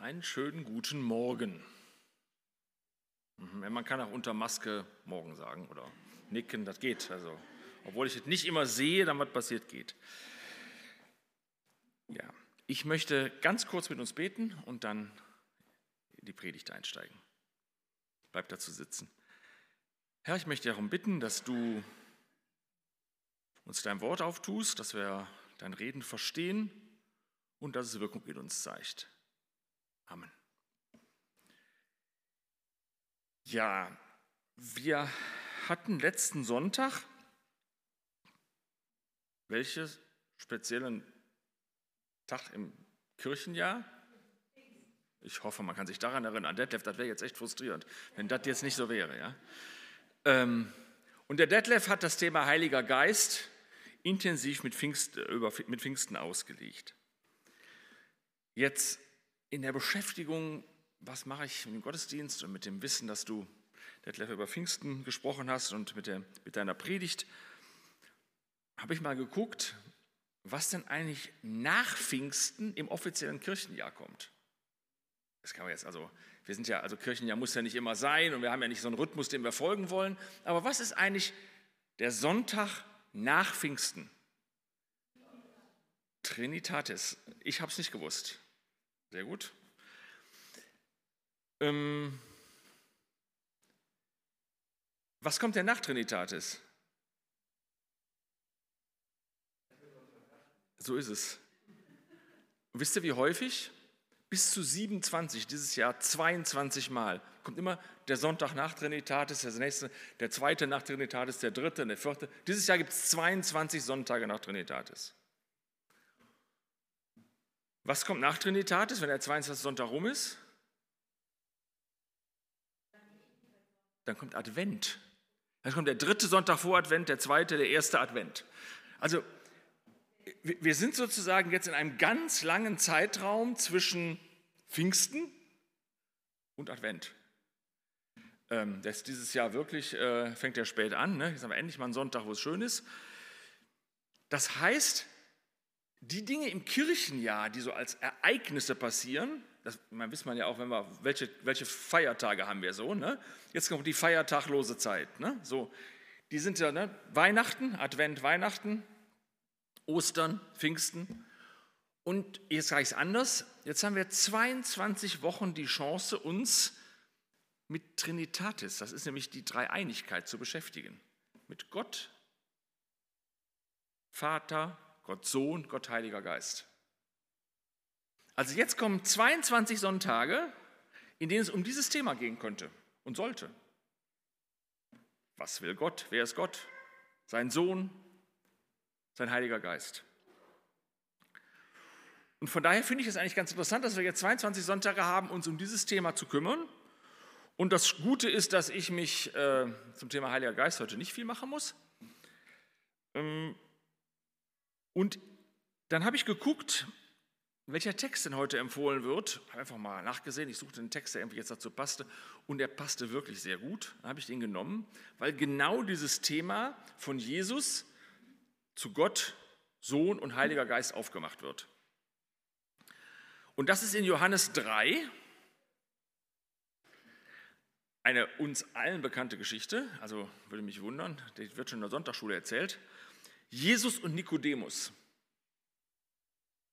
Einen schönen guten Morgen. Mhm, man kann auch unter Maske morgen sagen oder nicken, das geht. Also, obwohl ich es nicht immer sehe, dann was passiert geht. Ja, ich möchte ganz kurz mit uns beten und dann in die Predigt einsteigen. Bleib dazu sitzen. Herr, ich möchte darum bitten, dass du uns dein Wort auftust, dass wir dein Reden verstehen und dass es Wirkung in uns zeigt. Amen. Ja, wir hatten letzten Sonntag welchen speziellen Tag im Kirchenjahr? Ich hoffe, man kann sich daran erinnern. Detlef, das wäre jetzt echt frustrierend, wenn das jetzt nicht so wäre. Ja? Ähm, und der Detlef hat das Thema Heiliger Geist intensiv mit, Pfingst, über, mit Pfingsten ausgelegt. Jetzt in der Beschäftigung, was mache ich mit dem Gottesdienst und mit dem Wissen, dass du, Detlef, über Pfingsten gesprochen hast und mit, der, mit deiner Predigt, habe ich mal geguckt, was denn eigentlich nach Pfingsten im offiziellen Kirchenjahr kommt. Das kann man jetzt, also wir sind ja, also Kirchenjahr muss ja nicht immer sein und wir haben ja nicht so einen Rhythmus, dem wir folgen wollen. Aber was ist eigentlich der Sonntag nach Pfingsten? Trinitatis. Ich habe es nicht gewusst. Sehr gut. Ähm, was kommt denn nach Trinitatis? So ist es. Wisst ihr, wie häufig? Bis zu 27, dieses Jahr 22 Mal. Kommt immer der Sonntag nach Trinitatis, der nächste, der zweite nach Trinitatis, der dritte, der vierte. Dieses Jahr gibt es 22 Sonntage nach Trinitatis. Was kommt nach Trinitatis, wenn der 22. Sonntag rum ist? Dann kommt Advent. Dann kommt der dritte Sonntag vor Advent, der zweite, der erste Advent. Also wir sind sozusagen jetzt in einem ganz langen Zeitraum zwischen Pfingsten und Advent. Ähm, das dieses Jahr wirklich, äh, fängt ja spät an, ne? jetzt haben wir endlich mal einen Sonntag, wo es schön ist. Das heißt, die Dinge im Kirchenjahr, die so als Ereignisse passieren, das man weiß man ja auch, wenn wir, welche, welche Feiertage haben wir so, ne? jetzt kommt die feiertaglose Zeit, ne? so, die sind ja ne? Weihnachten, Advent, Weihnachten, Ostern, Pfingsten. Und jetzt ich es anders, jetzt haben wir 22 Wochen die Chance, uns mit Trinitatis, das ist nämlich die Dreieinigkeit, zu beschäftigen. Mit Gott, Vater, Gott Sohn, Gott Heiliger Geist. Also jetzt kommen 22 Sonntage, in denen es um dieses Thema gehen könnte und sollte. Was will Gott? Wer ist Gott? Sein Sohn, sein Heiliger Geist. Und von daher finde ich es eigentlich ganz interessant, dass wir jetzt 22 Sonntage haben, uns um dieses Thema zu kümmern. Und das Gute ist, dass ich mich äh, zum Thema Heiliger Geist heute nicht viel machen muss. Ähm, und dann habe ich geguckt, welcher Text denn heute empfohlen wird. Ich habe einfach mal nachgesehen, ich suchte einen Text, der irgendwie jetzt dazu passte. Und der passte wirklich sehr gut. Dann habe ich den genommen, weil genau dieses Thema von Jesus zu Gott, Sohn und Heiliger Geist aufgemacht wird. Und das ist in Johannes 3 eine uns allen bekannte Geschichte, also würde mich wundern, die wird schon in der Sonntagsschule erzählt. Jesus und Nikodemus.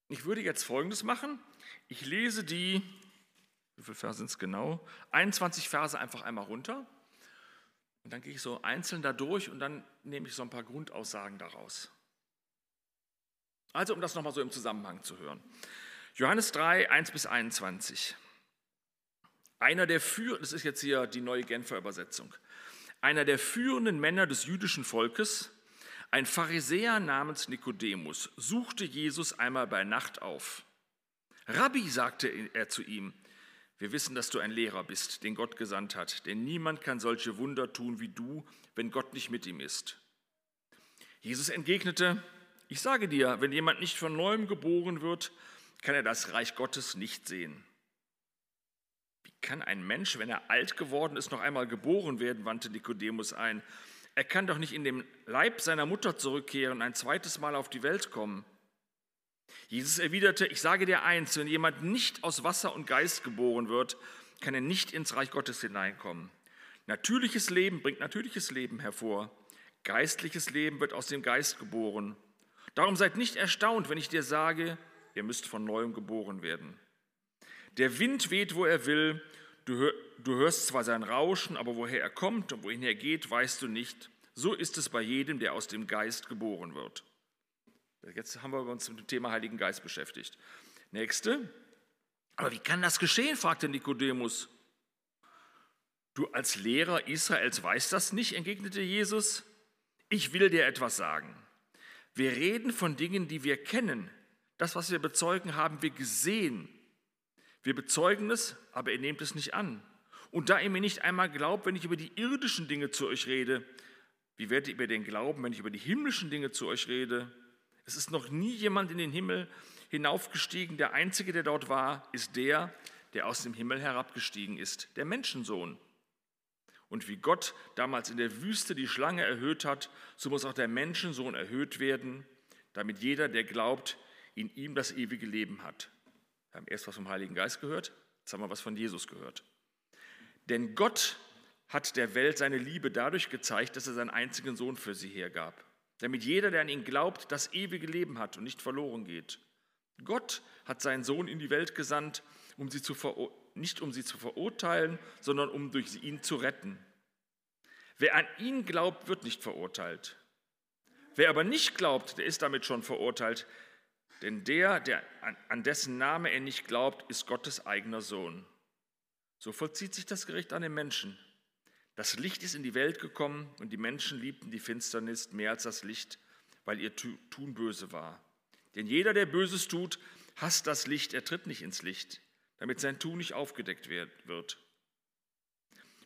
Ich würde jetzt Folgendes machen. Ich lese die, wie viele Verse sind es genau? 21 Verse einfach einmal runter. Und dann gehe ich so einzeln da durch und dann nehme ich so ein paar Grundaussagen daraus. Also, um das nochmal so im Zusammenhang zu hören. Johannes 3, 1 bis 21. Einer der führenden, das ist jetzt hier die neue Genfer Übersetzung, einer der führenden Männer des jüdischen Volkes, ein Pharisäer namens Nikodemus, suchte Jesus einmal bei Nacht auf. Rabbi, sagte er zu ihm, wir wissen, dass du ein Lehrer bist, den Gott gesandt hat, denn niemand kann solche Wunder tun wie du, wenn Gott nicht mit ihm ist. Jesus entgegnete, ich sage dir, wenn jemand nicht von neuem geboren wird, kann er das Reich Gottes nicht sehen. Wie kann ein Mensch, wenn er alt geworden ist, noch einmal geboren werden, wandte Nikodemus ein. Er kann doch nicht in den Leib seiner Mutter zurückkehren und ein zweites Mal auf die Welt kommen. Jesus erwiderte, ich sage dir eins, wenn jemand nicht aus Wasser und Geist geboren wird, kann er nicht ins Reich Gottes hineinkommen. Natürliches Leben bringt natürliches Leben hervor. Geistliches Leben wird aus dem Geist geboren. Darum seid nicht erstaunt, wenn ich dir sage, ihr müsst von neuem geboren werden. Der Wind weht, wo er will, du, hörst zwar sein Rauschen, aber woher er kommt und wohin er geht, weißt du nicht. So ist es bei jedem, der aus dem Geist geboren wird. Jetzt haben wir uns mit dem Thema Heiligen Geist beschäftigt. Nächste. Aber wie kann das geschehen? fragte Nikodemus. Du als Lehrer Israels weißt das nicht, entgegnete Jesus. Ich will dir etwas sagen. Wir reden von Dingen, die wir kennen. Das, was wir bezeugen, haben wir gesehen. Wir bezeugen es, aber ihr nehmt es nicht an. Und da ihr mir nicht einmal glaubt, wenn ich über die irdischen Dinge zu euch rede, wie werdet ihr mir denn glauben, wenn ich über die himmlischen Dinge zu euch rede? Es ist noch nie jemand in den Himmel hinaufgestiegen. Der Einzige, der dort war, ist der, der aus dem Himmel herabgestiegen ist, der Menschensohn. Und wie Gott damals in der Wüste die Schlange erhöht hat, so muss auch der Menschensohn erhöht werden, damit jeder, der glaubt, in ihm das ewige Leben hat. Wir haben erst was vom Heiligen Geist gehört, jetzt haben wir was von Jesus gehört. Denn Gott hat der Welt seine Liebe dadurch gezeigt, dass er seinen einzigen Sohn für sie hergab, damit jeder, der an ihn glaubt, das ewige Leben hat und nicht verloren geht. Gott hat seinen Sohn in die Welt gesandt, um sie zu nicht um sie zu verurteilen, sondern um durch ihn zu retten. Wer an ihn glaubt, wird nicht verurteilt. Wer aber nicht glaubt, der ist damit schon verurteilt, denn der, der an dessen Name er nicht glaubt, ist Gottes eigener Sohn. So vollzieht sich das Gericht an den Menschen. Das Licht ist in die Welt gekommen und die Menschen liebten die Finsternis mehr als das Licht, weil ihr Tun böse war. Denn jeder, der Böses tut, hasst das Licht, er tritt nicht ins Licht, damit sein Tun nicht aufgedeckt wird.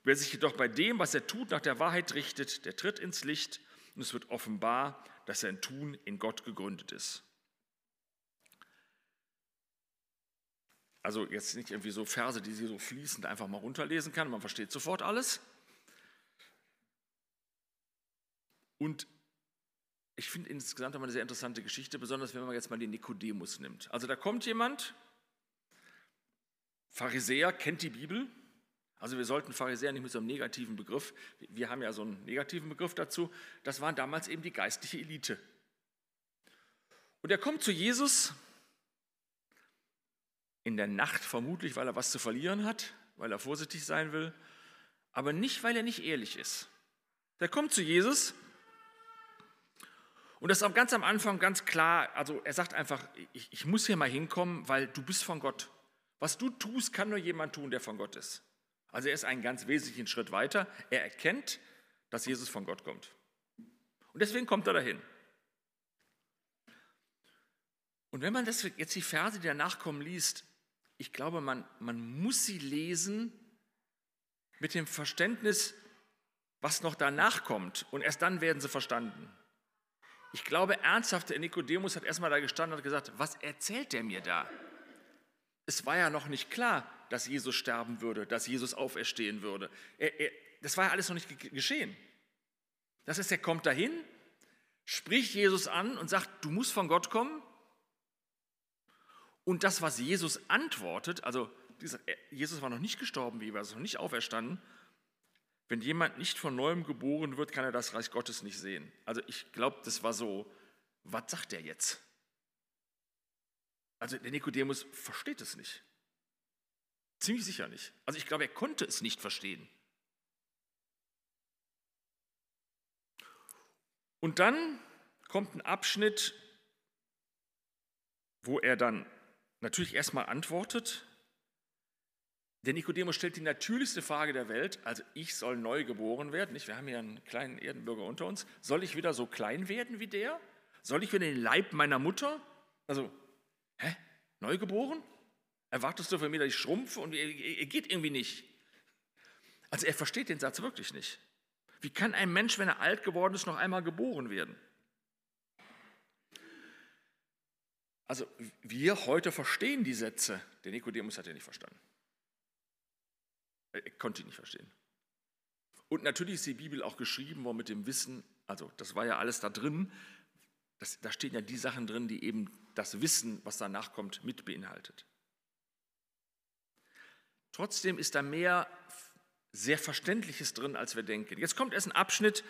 Wer sich jedoch bei dem, was er tut, nach der Wahrheit richtet, der tritt ins Licht und es wird offenbar, dass sein Tun in Gott gegründet ist. Also jetzt nicht irgendwie so Verse, die sie so fließend einfach mal runterlesen kann, man versteht sofort alles. Und ich finde insgesamt eine sehr interessante Geschichte, besonders wenn man jetzt mal den Nikodemus nimmt. Also da kommt jemand, Pharisäer, kennt die Bibel. Also wir sollten Pharisäer nicht mit so einem negativen Begriff, wir haben ja so einen negativen Begriff dazu, das waren damals eben die geistliche Elite. Und er kommt zu Jesus in der Nacht vermutlich, weil er was zu verlieren hat, weil er vorsichtig sein will, aber nicht, weil er nicht ehrlich ist. Der kommt zu Jesus und das ist ganz am Anfang ganz klar, also er sagt einfach, ich, ich muss hier mal hinkommen, weil du bist von Gott. Was du tust, kann nur jemand tun, der von Gott ist. Also er ist einen ganz wesentlichen Schritt weiter. Er erkennt, dass Jesus von Gott kommt. Und deswegen kommt er dahin. Und wenn man das jetzt die Verse, die danach kommen, liest, ich glaube, man, man muss sie lesen mit dem Verständnis, was noch danach kommt. Und erst dann werden sie verstanden. Ich glaube ernsthaft, der Nikodemus hat erstmal da gestanden und gesagt, was erzählt der mir da? Es war ja noch nicht klar, dass Jesus sterben würde, dass Jesus auferstehen würde. Er, er, das war ja alles noch nicht geschehen. Das heißt, er kommt dahin, spricht Jesus an und sagt, du musst von Gott kommen. Und das, was Jesus antwortet, also Jesus war noch nicht gestorben, wie wir, also noch nicht auferstanden, wenn jemand nicht von neuem geboren wird, kann er das Reich Gottes nicht sehen. Also ich glaube, das war so, was sagt der jetzt? Also der Nikodemus versteht es nicht. Ziemlich sicher nicht. Also ich glaube, er konnte es nicht verstehen. Und dann kommt ein Abschnitt, wo er dann natürlich erstmal antwortet, der Nikodemus stellt die natürlichste Frage der Welt, also ich soll neu geboren werden, nicht? wir haben hier einen kleinen Erdenbürger unter uns, soll ich wieder so klein werden wie der? Soll ich wieder den Leib meiner Mutter? Also, hä? Neu geboren? Erwartest du von mir, dass ich schrumpfe und er geht irgendwie nicht? Also er versteht den Satz wirklich nicht. Wie kann ein Mensch, wenn er alt geworden ist, noch einmal geboren werden? Also wir heute verstehen die Sätze, der Nikodemus hat ja nicht verstanden. Er konnte ihn nicht verstehen. Und natürlich ist die Bibel auch geschrieben worden mit dem Wissen, also das war ja alles da drin, das, da stehen ja die Sachen drin, die eben das Wissen, was danach kommt, mit beinhaltet. Trotzdem ist da mehr sehr Verständliches drin, als wir denken. Jetzt kommt erst ein Abschnitt,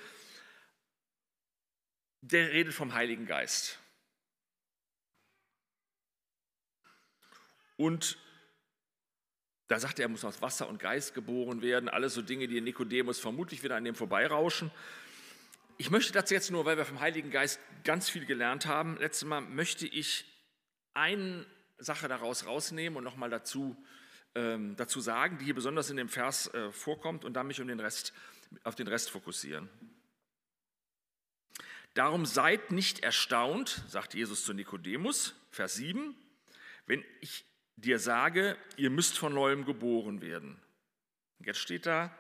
der redet vom Heiligen Geist. Und da sagt er, er muss aus Wasser und Geist geboren werden. Alles so Dinge, die Nikodemus vermutlich wieder an dem vorbeirauschen. Ich möchte dazu jetzt nur, weil wir vom Heiligen Geist ganz viel gelernt haben, letztes Mal möchte ich eine Sache daraus rausnehmen und nochmal dazu, ähm, dazu sagen, die hier besonders in dem Vers äh, vorkommt und dann mich um den Rest, auf den Rest fokussieren. Darum seid nicht erstaunt, sagt Jesus zu Nikodemus, Vers 7, wenn ich dir sage, ihr müsst von neuem geboren werden. Jetzt steht da,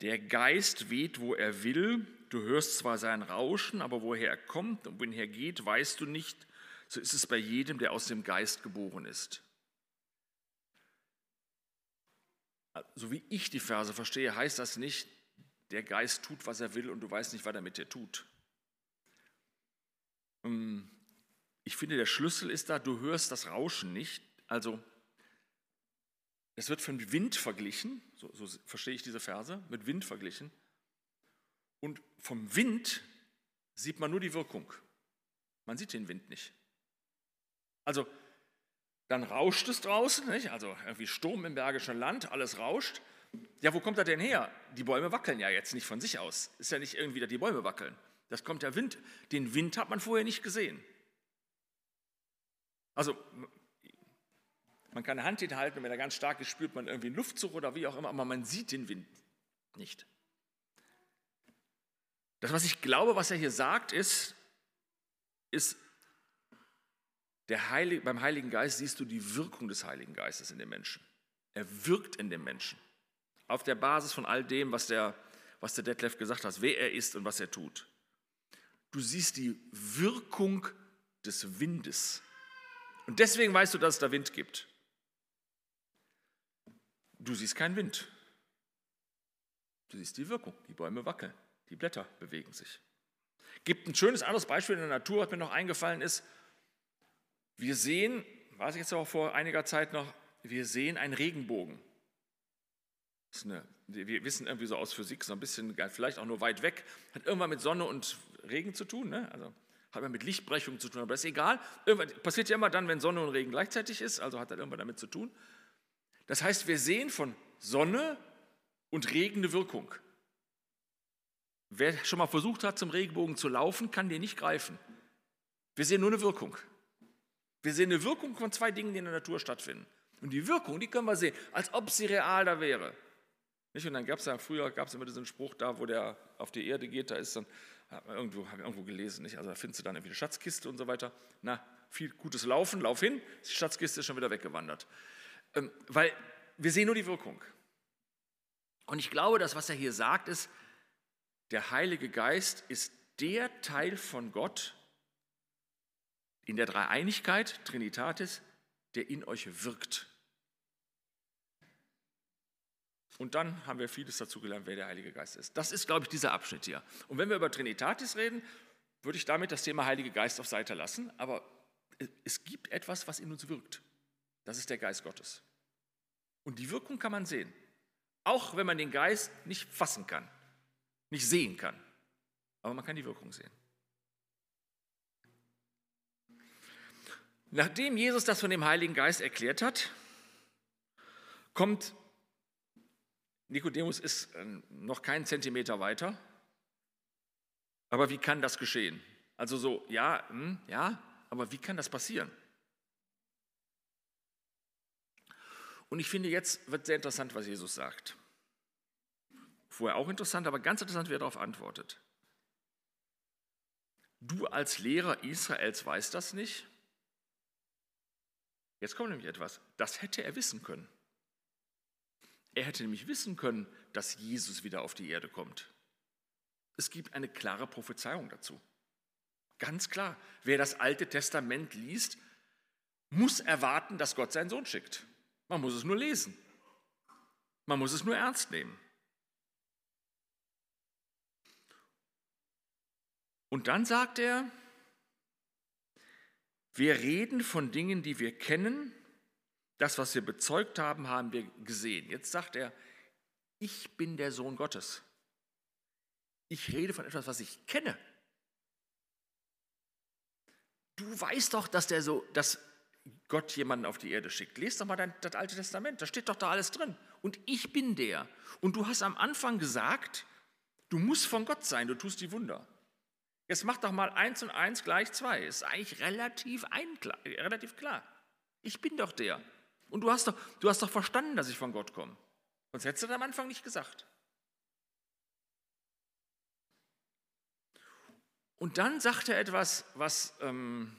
der Geist weht, wo er will, Du hörst zwar sein Rauschen, aber woher er kommt und wohin er geht, weißt du nicht. So ist es bei jedem, der aus dem Geist geboren ist. So wie ich die Verse verstehe, heißt das nicht, der Geist tut, was er will und du weißt nicht, was er mit dir tut. Ähm, ich finde, der Schlüssel ist da, du hörst das Rauschen nicht. Also, es wird von Wind verglichen, so, so verstehe ich diese Verse, mit Wind verglichen. Und vom Wind sieht man nur die Wirkung. Man sieht den Wind nicht. Also dann rauscht es draußen, nicht? also irgendwie Sturm im Bergischen Land, alles rauscht. Ja, wo kommt er denn her? Die Bäume wackeln ja jetzt nicht von sich aus. Ist ja nicht irgendwie, dass die Bäume wackeln. Das kommt der Wind. Den Wind hat man vorher nicht gesehen. Also man kann eine Hand hinhalten wenn er ganz stark ist, spürt man irgendwie einen Luftzug oder wie auch immer, aber man sieht den Wind nicht. Das, was ich glaube, was er hier sagt, ist, ist Heilige, beim Heiligen Geist siehst du die Wirkung des Heiligen Geistes in den Menschen. Er wirkt in den Menschen. Auf der Basis von all dem, was der, was der Detlef gesagt hat, wer er ist und was er tut. Du siehst die Wirkung des Windes. Und deswegen weißt du, dass es da Wind gibt. Du siehst keinen Wind. Du siehst die Wirkung. Die Bäume wackeln. Die Blätter bewegen sich. Gibt ein schönes anderes Beispiel in der Natur, was mir noch eingefallen ist. Wir sehen, weiß ich jetzt auch vor einiger Zeit noch, wir sehen einen Regenbogen. Eine, wir wissen irgendwie so aus Physik, so ein bisschen, vielleicht auch nur weit weg, hat irgendwann mit Sonne und Regen zu tun. Ne? Also hat man mit Lichtbrechung zu tun, aber das ist egal. Irgendwann, passiert ja immer dann, wenn Sonne und Regen gleichzeitig ist, also hat das irgendwann damit zu tun. Das heißt, wir sehen von Sonne und Regen eine Wirkung. Wer schon mal versucht hat, zum Regenbogen zu laufen, kann den nicht greifen. Wir sehen nur eine Wirkung. Wir sehen eine Wirkung von zwei Dingen, die in der Natur stattfinden. Und die Wirkung, die können wir sehen, als ob sie real da wäre. Nicht? Und dann gab es ja früher gab's immer diesen Spruch da, wo der auf die Erde geht, da ist dann, irgendwo, habe irgendwo gelesen, nicht? also da findest du dann irgendwie eine Schatzkiste und so weiter. Na, viel gutes Laufen, lauf hin, die Schatzkiste ist schon wieder weggewandert. Ähm, weil wir sehen nur die Wirkung. Und ich glaube, das, was er hier sagt, ist, der Heilige Geist ist der Teil von Gott in der Dreieinigkeit, Trinitatis, der in euch wirkt. Und dann haben wir vieles dazu gelernt, wer der Heilige Geist ist. Das ist, glaube ich, dieser Abschnitt hier. Und wenn wir über Trinitatis reden, würde ich damit das Thema Heilige Geist auf Seite lassen. Aber es gibt etwas, was in uns wirkt. Das ist der Geist Gottes. Und die Wirkung kann man sehen. Auch wenn man den Geist nicht fassen kann nicht sehen kann. Aber man kann die Wirkung sehen. Nachdem Jesus das von dem Heiligen Geist erklärt hat, kommt Nikodemus ist äh, noch keinen Zentimeter weiter. Aber wie kann das geschehen? Also so, ja, hm, ja, aber wie kann das passieren? Und ich finde, jetzt wird sehr interessant, was Jesus sagt. Vorher auch interessant, aber ganz interessant, wie er darauf antwortet. Du als Lehrer Israels weißt das nicht? Jetzt kommt nämlich etwas. Das hätte er wissen können. Er hätte nämlich wissen können, dass Jesus wieder auf die Erde kommt. Es gibt eine klare Prophezeiung dazu. Ganz klar, wer das Alte Testament liest, muss erwarten, dass Gott seinen Sohn schickt. Man muss es nur lesen. Man muss es nur ernst nehmen. Und dann sagt er, Wir reden von Dingen, die wir kennen. Das, was wir bezeugt haben, haben wir gesehen. Jetzt sagt er, ich bin der Sohn Gottes. Ich rede von etwas, was ich kenne. Du weißt doch, dass, der so, dass Gott jemanden auf die Erde schickt. Lest doch mal dein, das Alte Testament, da steht doch da alles drin. Und ich bin der. Und du hast am Anfang gesagt, du musst von Gott sein, du tust die Wunder. Jetzt mach doch mal eins und eins gleich zwei. Ist eigentlich relativ, einklar, relativ klar. Ich bin doch der. Und du hast doch, du hast doch verstanden, dass ich von Gott komme. Sonst hättest du das am Anfang nicht gesagt. Und dann sagt er etwas, was ähm,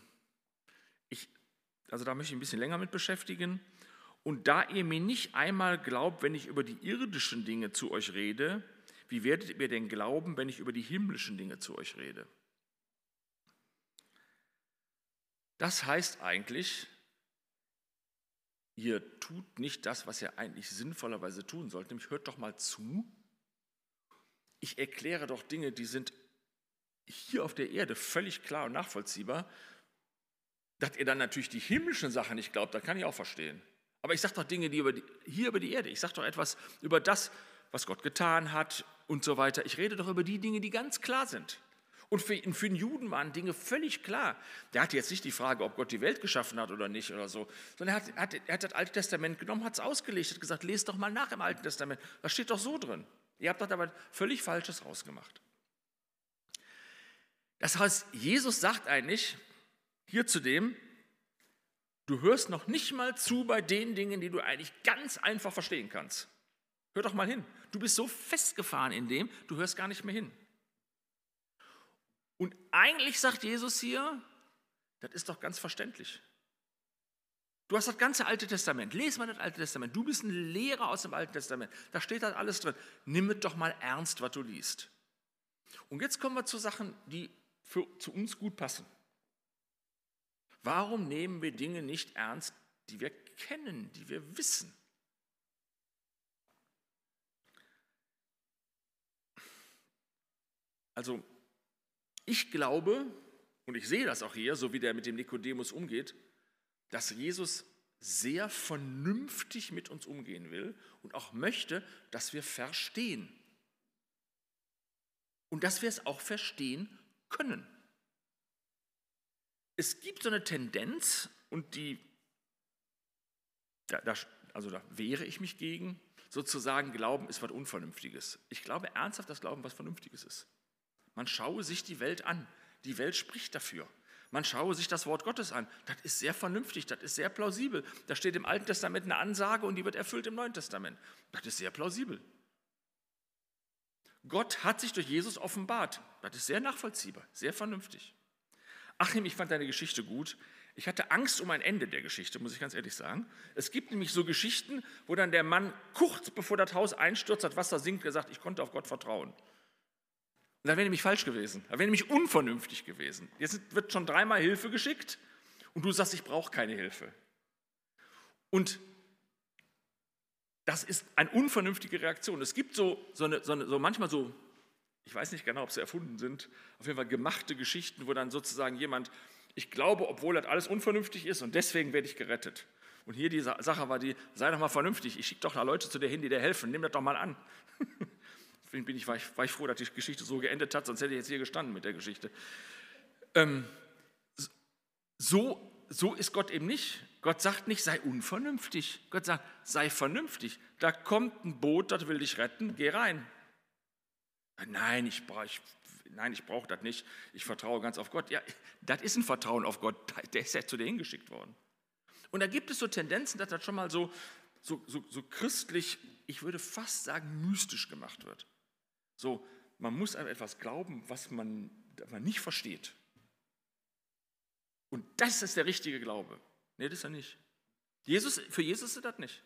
also da möchte ich ein bisschen länger mit beschäftigen. Und da ihr mir nicht einmal glaubt, wenn ich über die irdischen Dinge zu euch rede, wie werdet ihr denn glauben, wenn ich über die himmlischen Dinge zu euch rede? Das heißt eigentlich, ihr tut nicht das, was ihr eigentlich sinnvollerweise tun sollt, nämlich hört doch mal zu. Ich erkläre doch Dinge, die sind hier auf der Erde völlig klar und nachvollziehbar. Dass ihr dann natürlich die himmlischen Sachen nicht glaubt, das kann ich auch verstehen. Aber ich sage doch Dinge, die, über die hier über die Erde, ich sage doch etwas über das, was Gott getan hat und so weiter. Ich rede doch über die Dinge, die ganz klar sind. Und für, für den Juden waren Dinge völlig klar. Der hatte jetzt nicht die Frage, ob Gott die Welt geschaffen hat oder nicht oder so, sondern er hat, er hat das Alte Testament genommen, hat es ausgelegt, hat gesagt, lest doch mal nach im Alten Testament. Das steht doch so drin. Ihr habt dort aber völlig Falsches rausgemacht. Das heißt, Jesus sagt eigentlich hier zu dem, du hörst noch nicht mal zu bei den Dingen, die du eigentlich ganz einfach verstehen kannst. Hör doch mal hin. Du bist so festgefahren in dem, du hörst gar nicht mehr hin. Und eigentlich sagt Jesus hier, das ist doch ganz verständlich. Du hast das ganze Alte Testament. Lies mal das Alte Testament. Du bist ein Lehrer aus dem Alten Testament. Da steht das alles drin. Nimm es doch mal ernst, was du liest. Und jetzt kommen wir zu Sachen, die für, zu uns gut passen. Warum nehmen wir Dinge nicht ernst, die wir kennen, die wir wissen? Also, ich glaube, und ich sehe das auch hier, so wie der mit dem Nikodemus umgeht, dass Jesus sehr vernünftig mit uns umgehen will und auch möchte, dass wir verstehen. Und dass wir es auch verstehen können. Es gibt so eine Tendenz, und die, da, da, also da wehre ich mich gegen, sozusagen, Glauben ist was Unvernünftiges. Ich glaube ernsthaft, dass Glauben was Vernünftiges ist. Man schaue sich die Welt an. Die Welt spricht dafür. Man schaue sich das Wort Gottes an. Das ist sehr vernünftig, das ist sehr plausibel. Da steht im Alten Testament eine Ansage und die wird erfüllt im Neuen Testament. Das ist sehr plausibel. Gott hat sich durch Jesus offenbart. Das ist sehr nachvollziehbar, sehr vernünftig. Achim, ich fand deine Geschichte gut. Ich hatte Angst um ein Ende der Geschichte, muss ich ganz ehrlich sagen. Es gibt nämlich so Geschichten, wo dann der Mann kurz bevor das Haus einstürzt, das Wasser sinkt, gesagt, ich konnte auf Gott vertrauen. Und da wäre nämlich falsch gewesen. Da wäre nämlich unvernünftig gewesen. Jetzt wird schon dreimal Hilfe geschickt und du sagst, ich brauche keine Hilfe. Und das ist eine unvernünftige Reaktion. Es gibt so, so, eine, so, eine, so manchmal so, ich weiß nicht genau, ob sie erfunden sind, auf jeden Fall gemachte Geschichten, wo dann sozusagen jemand, ich glaube, obwohl das alles unvernünftig ist und deswegen werde ich gerettet. Und hier die Sache war die, sei doch mal vernünftig, ich schicke doch da Leute zu dir hin, die dir helfen, nimm das doch mal an. Deswegen bin ich, war, ich, war ich froh, dass die Geschichte so geendet hat, sonst hätte ich jetzt hier gestanden mit der Geschichte. Ähm, so, so ist Gott eben nicht. Gott sagt nicht, sei unvernünftig. Gott sagt, sei vernünftig. Da kommt ein Boot, das will dich retten, geh rein. Nein, ich brauche ich, ich brauche das nicht. Ich vertraue ganz auf Gott. Ja, das ist ein Vertrauen auf Gott. Der ist ja zu dir hingeschickt worden. Und da gibt es so Tendenzen, dass das schon mal so, so, so, so christlich, ich würde fast sagen, mystisch gemacht wird. So, man muss an etwas glauben, was man, man nicht versteht. Und das ist der richtige Glaube. Nee, das ist er nicht. Jesus, für Jesus ist das nicht.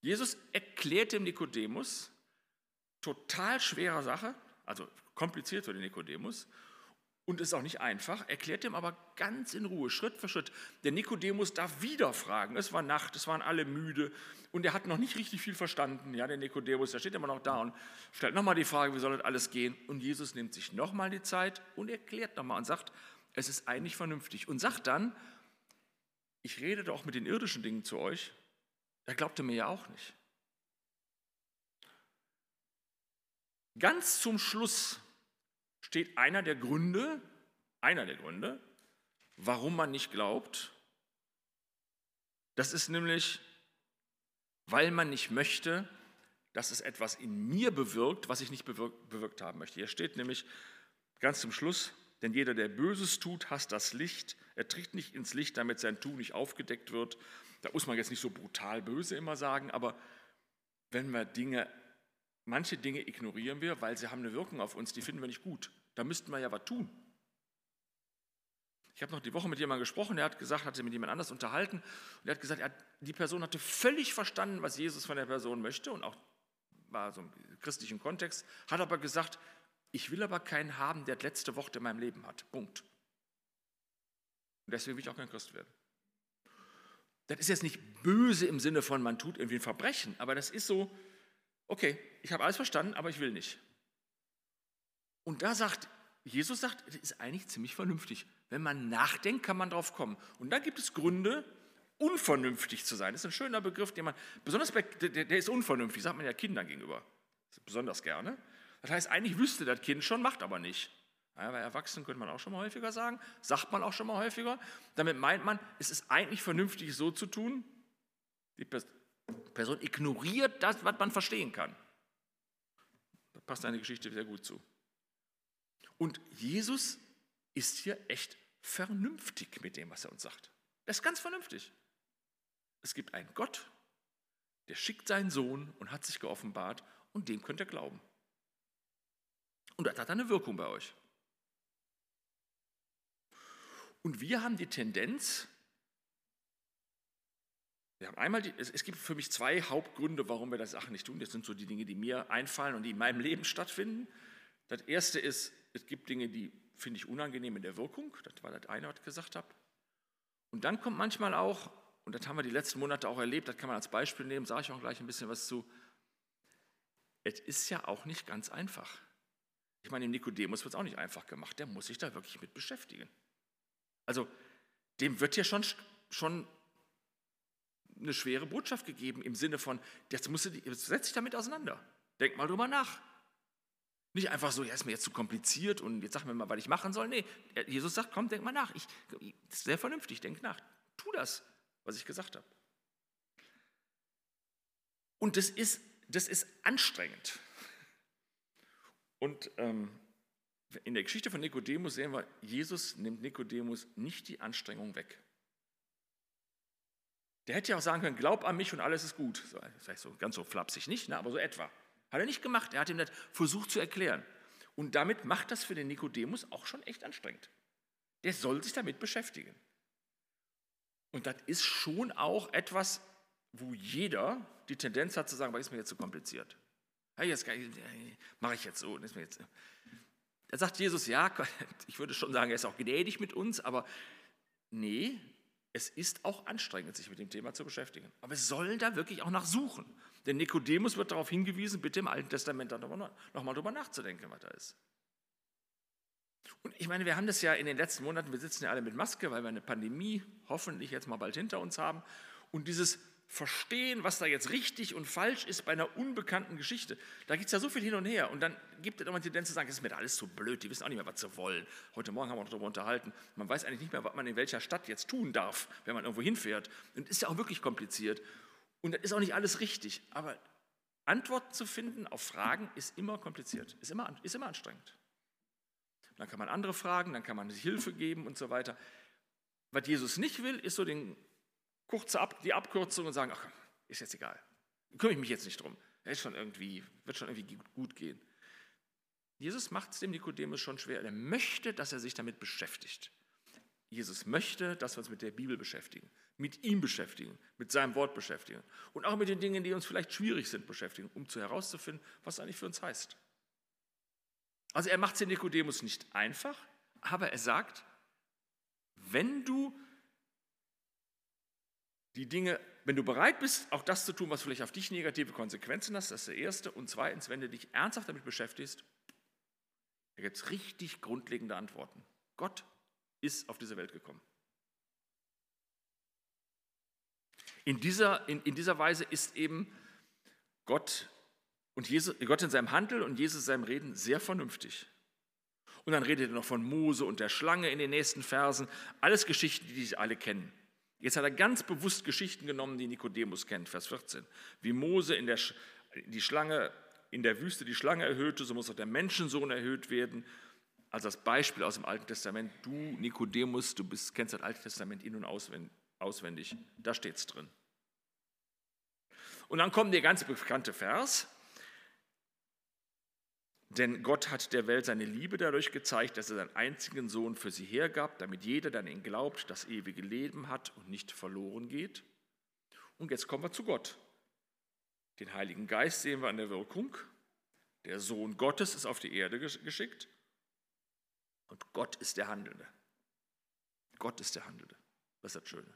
Jesus erklärt dem Nikodemus, total schwere Sache, also kompliziert für den Nikodemus, und ist auch nicht einfach, erklärt ihm aber ganz in Ruhe, Schritt für Schritt. Der Nikodemus darf wieder fragen. Es war Nacht, es waren alle müde und er hat noch nicht richtig viel verstanden. Ja, der Nikodemus, der steht immer noch da und stellt nochmal die Frage, wie soll das alles gehen? Und Jesus nimmt sich nochmal die Zeit und erklärt nochmal und sagt, es ist eigentlich vernünftig und sagt dann, ich rede doch mit den irdischen Dingen zu euch, er glaubte mir ja auch nicht. Ganz zum Schluss steht einer der Gründe, einer der Gründe, warum man nicht glaubt. Das ist nämlich, weil man nicht möchte, dass es etwas in mir bewirkt, was ich nicht bewirkt, bewirkt haben möchte. Hier steht nämlich ganz zum Schluss, denn jeder, der Böses tut, hasst das Licht. Er tritt nicht ins Licht, damit sein Tun nicht aufgedeckt wird. Da muss man jetzt nicht so brutal böse immer sagen, aber wenn wir Dinge, manche Dinge ignorieren wir, weil sie haben eine Wirkung auf uns, die finden wir nicht gut. Da müssten wir ja was tun. Ich habe noch die Woche mit jemandem gesprochen, der hat gesagt, hatte mit jemand anders unterhalten und der hat gesagt, hat, die Person hatte völlig verstanden, was Jesus von der Person möchte und auch war so im christlichen Kontext, hat aber gesagt, ich will aber keinen haben, der das letzte Wort in meinem Leben hat. Punkt. Und deswegen will ich auch kein Christ werden. Das ist jetzt nicht böse im Sinne von, man tut irgendwie ein Verbrechen, aber das ist so, okay, ich habe alles verstanden, aber ich will nicht. Und da sagt, Jesus sagt, das ist eigentlich ziemlich vernünftig. Wenn man nachdenkt, kann man drauf kommen. Und da gibt es Gründe, unvernünftig zu sein. Das ist ein schöner Begriff, den man, besonders bei, der, der ist unvernünftig, sagt man ja Kindern gegenüber. Besonders gerne. Das heißt, eigentlich wüsste das Kind schon, macht aber nicht. Ja, bei Erwachsenen könnte man auch schon mal häufiger sagen, sagt man auch schon mal häufiger. Damit meint man, es ist eigentlich vernünftig so zu tun, die Person ignoriert das, was man verstehen kann. Da passt eine Geschichte sehr gut zu. Und Jesus ist hier echt vernünftig mit dem, was er uns sagt. Er ist ganz vernünftig. Es gibt einen Gott, der schickt seinen Sohn und hat sich geoffenbart und dem könnt ihr glauben. Und das hat eine Wirkung bei euch. Und wir haben die Tendenz, haben einmal die, es, es, gibt für mich zwei Hauptgründe, warum wir das Sachen nicht tun. Das sind so die Dinge, die mir einfallen und die in meinem Leben stattfinden. Das erste ist, es gibt Dinge, die finde ich unangenehm in der Wirkung. Das war das eine, was ich gesagt habe. Und dann kommt manchmal auch, und das haben wir die letzten Monate auch erlebt, das kann man als Beispiel nehmen, sage ich auch gleich ein bisschen was zu. Es ist ja auch nicht ganz einfach. Ich meine, dem Nikodemus wird es auch nicht einfach gemacht. Der muss sich da wirklich mit beschäftigen. Also dem wird ja schon, schon eine schwere Botschaft gegeben im Sinne von, jetzt, musst du, jetzt setz dich damit auseinander. Denk mal drüber nach. Nicht einfach so, ja, ist mir jetzt zu kompliziert und jetzt sag mir mal, was ich machen soll. Nee, Jesus sagt, komm, denk mal nach. Ich, das ist sehr vernünftig, denk nach. Tu das, was ich gesagt habe. Und das ist, das ist anstrengend. Und ähm, in der Geschichte von Nikodemus sehen wir, Jesus nimmt Nikodemus nicht die Anstrengung weg. Der hätte ja auch sagen können, glaub an mich und alles ist gut. Vielleicht so ganz so flapsig nicht, ne, aber so etwa. Hat er nicht gemacht. Er hat ihm das versucht zu erklären. Und damit macht das für den Nikodemus auch schon echt anstrengend. Der soll sich damit beschäftigen. Und das ist schon auch etwas, wo jeder die Tendenz hat zu sagen, was ist mir jetzt zu kompliziert. Jetzt mache ich jetzt so. ist mir jetzt, da sagt Jesus, ja, ich würde schon sagen, er ist auch gnädig mit uns, aber nee, es ist auch anstrengend, sich mit dem Thema zu beschäftigen. Aber wir sollen da wirklich auch nachsuchen. Denn Nikodemus wird darauf hingewiesen, bitte im Alten Testament dann nochmal noch drüber nachzudenken, was da ist. Und ich meine, wir haben das ja in den letzten Monaten, wir sitzen ja alle mit Maske, weil wir eine Pandemie hoffentlich jetzt mal bald hinter uns haben. Und dieses verstehen, was da jetzt richtig und falsch ist bei einer unbekannten Geschichte. Da gibt es ja so viel hin und her. Und dann gibt es immer die Tendenz zu sagen, das ist mir da alles zu blöd, die wissen auch nicht mehr, was sie wollen. Heute Morgen haben wir uns darüber unterhalten. Man weiß eigentlich nicht mehr, was man in welcher Stadt jetzt tun darf, wenn man irgendwo hinfährt. Und ist ja auch wirklich kompliziert. Und das ist auch nicht alles richtig. Aber Antworten zu finden auf Fragen ist immer kompliziert, ist immer, ist immer anstrengend. Dann kann man andere fragen, dann kann man sich Hilfe geben und so weiter. Was Jesus nicht will, ist so den kurze Ab die Abkürzung und sagen, ach, ist jetzt egal. Kümmere ich mich jetzt nicht drum. Ist schon irgendwie, wird schon irgendwie gut gehen. Jesus macht es dem Nikodemus schon schwer. Er möchte, dass er sich damit beschäftigt. Jesus möchte, dass wir uns mit der Bibel beschäftigen, mit ihm beschäftigen, mit seinem Wort beschäftigen und auch mit den Dingen, die uns vielleicht schwierig sind, beschäftigen, um zu herauszufinden, was eigentlich für uns heißt. Also er macht es den Nikodemus nicht einfach, aber er sagt, wenn du die Dinge, wenn du bereit bist, auch das zu tun, was vielleicht auf dich negative Konsequenzen hat, das ist der erste. Und zweitens, wenn du dich ernsthaft damit beschäftigst, da gibt es richtig grundlegende Antworten. Gott ist auf diese Welt gekommen. In dieser, in, in dieser Weise ist eben Gott, und Jesus, Gott in seinem Handeln und Jesus in seinem Reden sehr vernünftig. Und dann redet er noch von Mose und der Schlange in den nächsten Versen. Alles Geschichten, die Sie alle kennen. Jetzt hat er ganz bewusst Geschichten genommen, die Nikodemus kennt, Vers 14. Wie Mose in der, die Schlange, in der Wüste die Schlange erhöhte, so muss auch der Menschensohn erhöht werden. Also das Beispiel aus dem Alten Testament. Du, Nikodemus, du bist, kennst das Alte Testament in- und auswendig. Da steht es drin. Und dann kommt der ganz bekannte Vers. Denn Gott hat der Welt seine Liebe dadurch gezeigt, dass er seinen einzigen Sohn für sie hergab, damit jeder, der an ihn glaubt, das ewige Leben hat und nicht verloren geht. Und jetzt kommen wir zu Gott. Den Heiligen Geist sehen wir an der Wirkung. Der Sohn Gottes ist auf die Erde geschickt. Und Gott ist der Handelnde. Gott ist der Handelnde. Das ist das Schöne.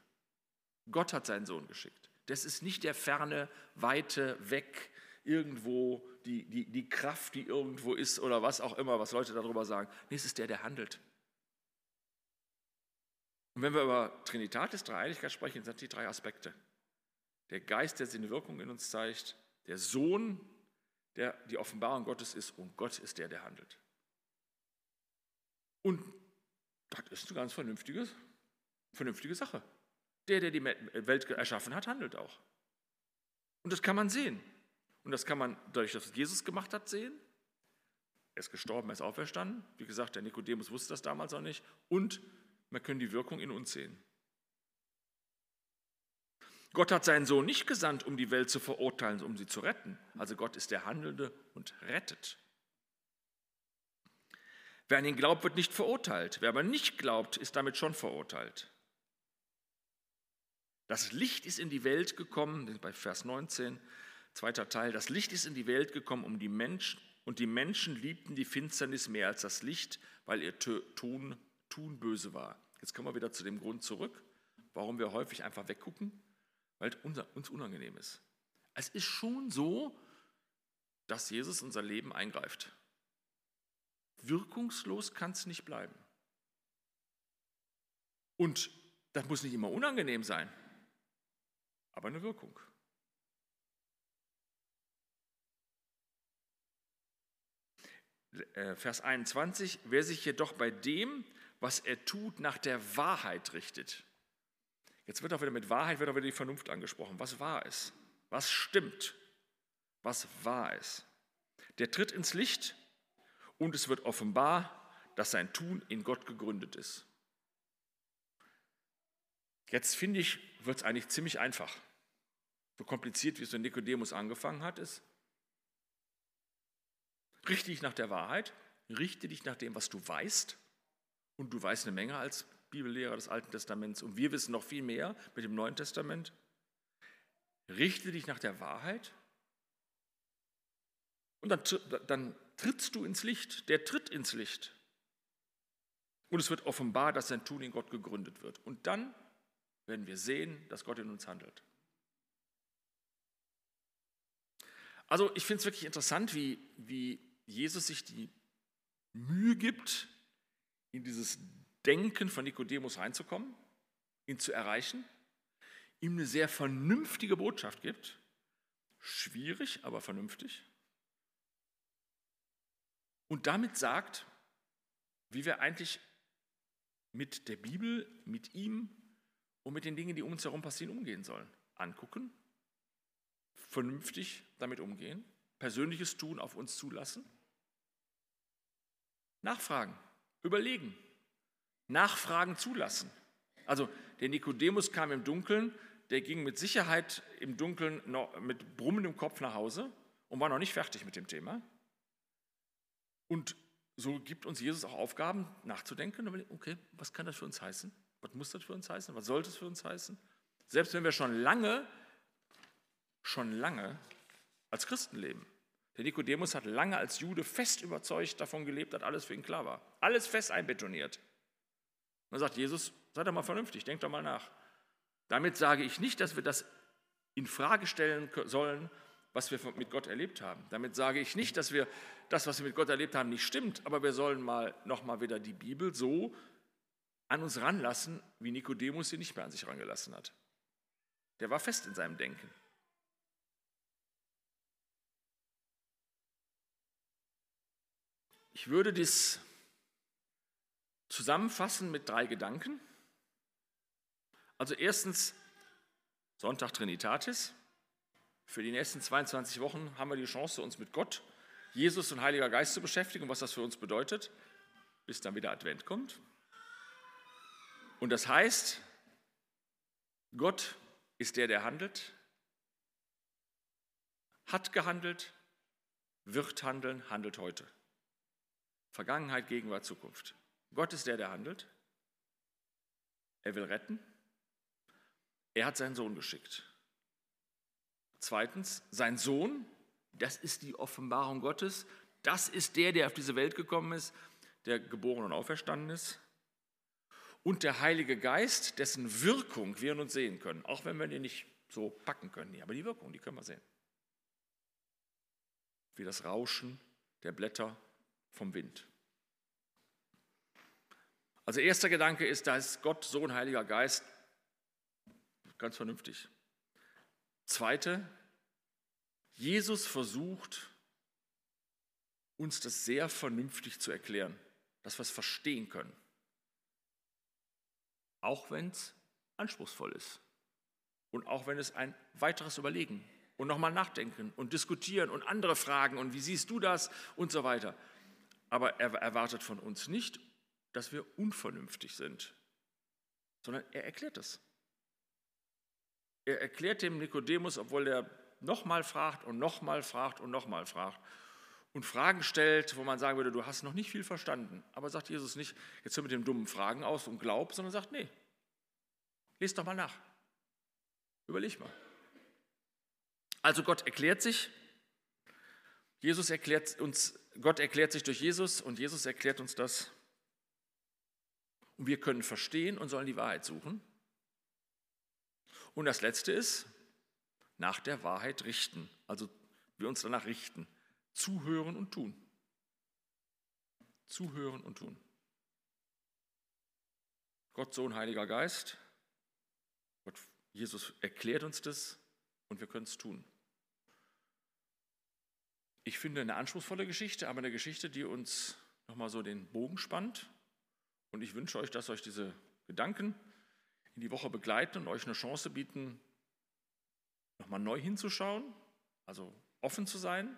Gott hat seinen Sohn geschickt. Das ist nicht der ferne, weite, weg, irgendwo die, die, die Kraft, die irgendwo ist oder was auch immer, was Leute darüber sagen. Nee, es ist der, der handelt. Und wenn wir über Trinitatis, Dreieinigkeit sprechen, sind die drei Aspekte. Der Geist, der seine Wirkung in uns zeigt, der Sohn, der die Offenbarung Gottes ist und Gott ist der, der handelt. Und das ist eine ganz vernünftige, vernünftige Sache. Der, der die Welt erschaffen hat, handelt auch. Und das kann man sehen. Und das kann man dadurch, dass Jesus gemacht hat, sehen. Er ist gestorben, er ist auferstanden. Wie gesagt, der Nikodemus wusste das damals auch nicht. Und wir können die Wirkung in uns sehen. Gott hat seinen Sohn nicht gesandt, um die Welt zu verurteilen, um sie zu retten. Also Gott ist der Handelnde und rettet. Wer an ihn glaubt, wird nicht verurteilt. Wer aber nicht glaubt, ist damit schon verurteilt. Das Licht ist in die Welt gekommen, bei Vers 19, Zweiter Teil, das Licht ist in die Welt gekommen, um die Menschen, und die Menschen liebten die Finsternis mehr als das Licht, weil ihr Tun, Tun böse war. Jetzt kommen wir wieder zu dem Grund zurück, warum wir häufig einfach weggucken, weil es uns unangenehm ist. Es ist schon so, dass Jesus unser Leben eingreift. Wirkungslos kann es nicht bleiben. Und das muss nicht immer unangenehm sein, aber eine Wirkung. Vers 21, wer sich jedoch bei dem, was er tut, nach der Wahrheit richtet. Jetzt wird auch wieder mit Wahrheit, wird auch wieder die Vernunft angesprochen. Was wahr ist, was stimmt, was wahr ist. Der tritt ins Licht und es wird offenbar, dass sein Tun in Gott gegründet ist. Jetzt finde ich, wird es eigentlich ziemlich einfach. So kompliziert, wie es so Nikodemus angefangen hat, ist, Richte dich nach der Wahrheit, richte dich nach dem, was du weißt. Und du weißt eine Menge als Bibellehrer des Alten Testaments. Und wir wissen noch viel mehr mit dem Neuen Testament. Richte dich nach der Wahrheit. Und dann, dann trittst du ins Licht. Der tritt ins Licht. Und es wird offenbar, dass sein Tun in Gott gegründet wird. Und dann werden wir sehen, dass Gott in uns handelt. Also ich finde es wirklich interessant, wie, wie Jesus sich die Mühe gibt, in dieses Denken von Nikodemus reinzukommen, ihn zu erreichen, ihm eine sehr vernünftige Botschaft gibt, schwierig, aber vernünftig, und damit sagt, wie wir eigentlich mit der Bibel, mit ihm und mit den Dingen, die um uns herum passieren, umgehen sollen. Angucken, vernünftig damit umgehen, persönliches Tun auf uns zulassen Nachfragen, überlegen, nachfragen zulassen. Also der Nikodemus kam im Dunkeln, der ging mit Sicherheit im Dunkeln mit brummendem Kopf nach Hause und war noch nicht fertig mit dem Thema. Und so gibt uns Jesus auch Aufgaben, nachzudenken. Okay, was kann das für uns heißen? Was muss das für uns heißen? Was sollte es für uns heißen? Selbst wenn wir schon lange, schon lange als Christen leben. Der Nikodemus hat lange als Jude fest überzeugt davon gelebt, dass alles für ihn klar war. Alles fest einbetoniert. dann sagt Jesus, seid doch mal vernünftig, denkt doch mal nach. Damit sage ich nicht, dass wir das in Frage stellen sollen, was wir mit Gott erlebt haben. Damit sage ich nicht, dass wir das, was wir mit Gott erlebt haben, nicht stimmt, aber wir sollen mal nochmal wieder die Bibel so an uns ranlassen, wie Nikodemus sie nicht mehr an sich rangelassen hat. Der war fest in seinem Denken. Ich würde dies zusammenfassen mit drei Gedanken. Also erstens Sonntag Trinitatis. Für die nächsten 22 Wochen haben wir die Chance, uns mit Gott, Jesus und Heiliger Geist zu beschäftigen, was das für uns bedeutet, bis dann wieder Advent kommt. Und das heißt, Gott ist der, der handelt, hat gehandelt, wird handeln, handelt heute. Vergangenheit, Gegenwart, Zukunft. Gott ist der, der handelt. Er will retten. Er hat seinen Sohn geschickt. Zweitens, sein Sohn, das ist die Offenbarung Gottes. Das ist der, der auf diese Welt gekommen ist, der geboren und auferstanden ist. Und der Heilige Geist, dessen Wirkung wir in uns sehen können, auch wenn wir die nicht so packen können. Aber die Wirkung, die können wir sehen. Wie das Rauschen der Blätter vom Wind. Also erster Gedanke ist, da ist Gott, Sohn, Heiliger Geist, ganz vernünftig. Zweite, Jesus versucht, uns das sehr vernünftig zu erklären, dass wir es verstehen können. Auch wenn es anspruchsvoll ist. Und auch wenn es ein weiteres Überlegen und nochmal nachdenken und diskutieren und andere Fragen und wie siehst du das und so weiter. Aber er erwartet von uns nicht, dass wir unvernünftig sind, sondern er erklärt es. Er erklärt dem Nikodemus, obwohl er nochmal fragt und nochmal fragt und nochmal fragt und Fragen stellt, wo man sagen würde, du hast noch nicht viel verstanden. Aber sagt Jesus nicht, jetzt hör mit den dummen Fragen aus und glaub, sondern sagt, nee, lest doch mal nach. Überleg mal. Also Gott erklärt sich, Jesus erklärt uns, Gott erklärt sich durch Jesus und Jesus erklärt uns das. Und wir können verstehen und sollen die Wahrheit suchen. Und das Letzte ist, nach der Wahrheit richten. Also wir uns danach richten. Zuhören und tun. Zuhören und tun. Gott, Sohn, Heiliger Geist. Gott, Jesus erklärt uns das und wir können es tun. Ich finde eine anspruchsvolle Geschichte, aber eine Geschichte, die uns nochmal so den Bogen spannt. Und ich wünsche euch, dass euch diese Gedanken in die Woche begleiten und euch eine Chance bieten, nochmal neu hinzuschauen, also offen zu sein,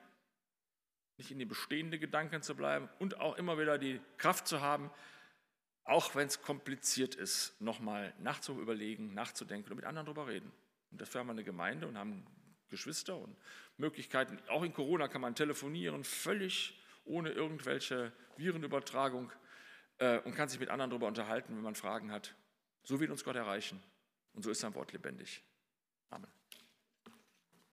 nicht in die bestehenden Gedanken zu bleiben und auch immer wieder die Kraft zu haben, auch wenn es kompliziert ist, nochmal nachzuüberlegen, nachzudenken und mit anderen darüber reden. Und dafür haben wir eine Gemeinde und haben Geschwister und Möglichkeiten. Auch in Corona kann man telefonieren, völlig ohne irgendwelche Virenübertragung und kann sich mit anderen darüber unterhalten, wenn man Fragen hat. So wird uns Gott erreichen. Und so ist sein Wort lebendig. Amen.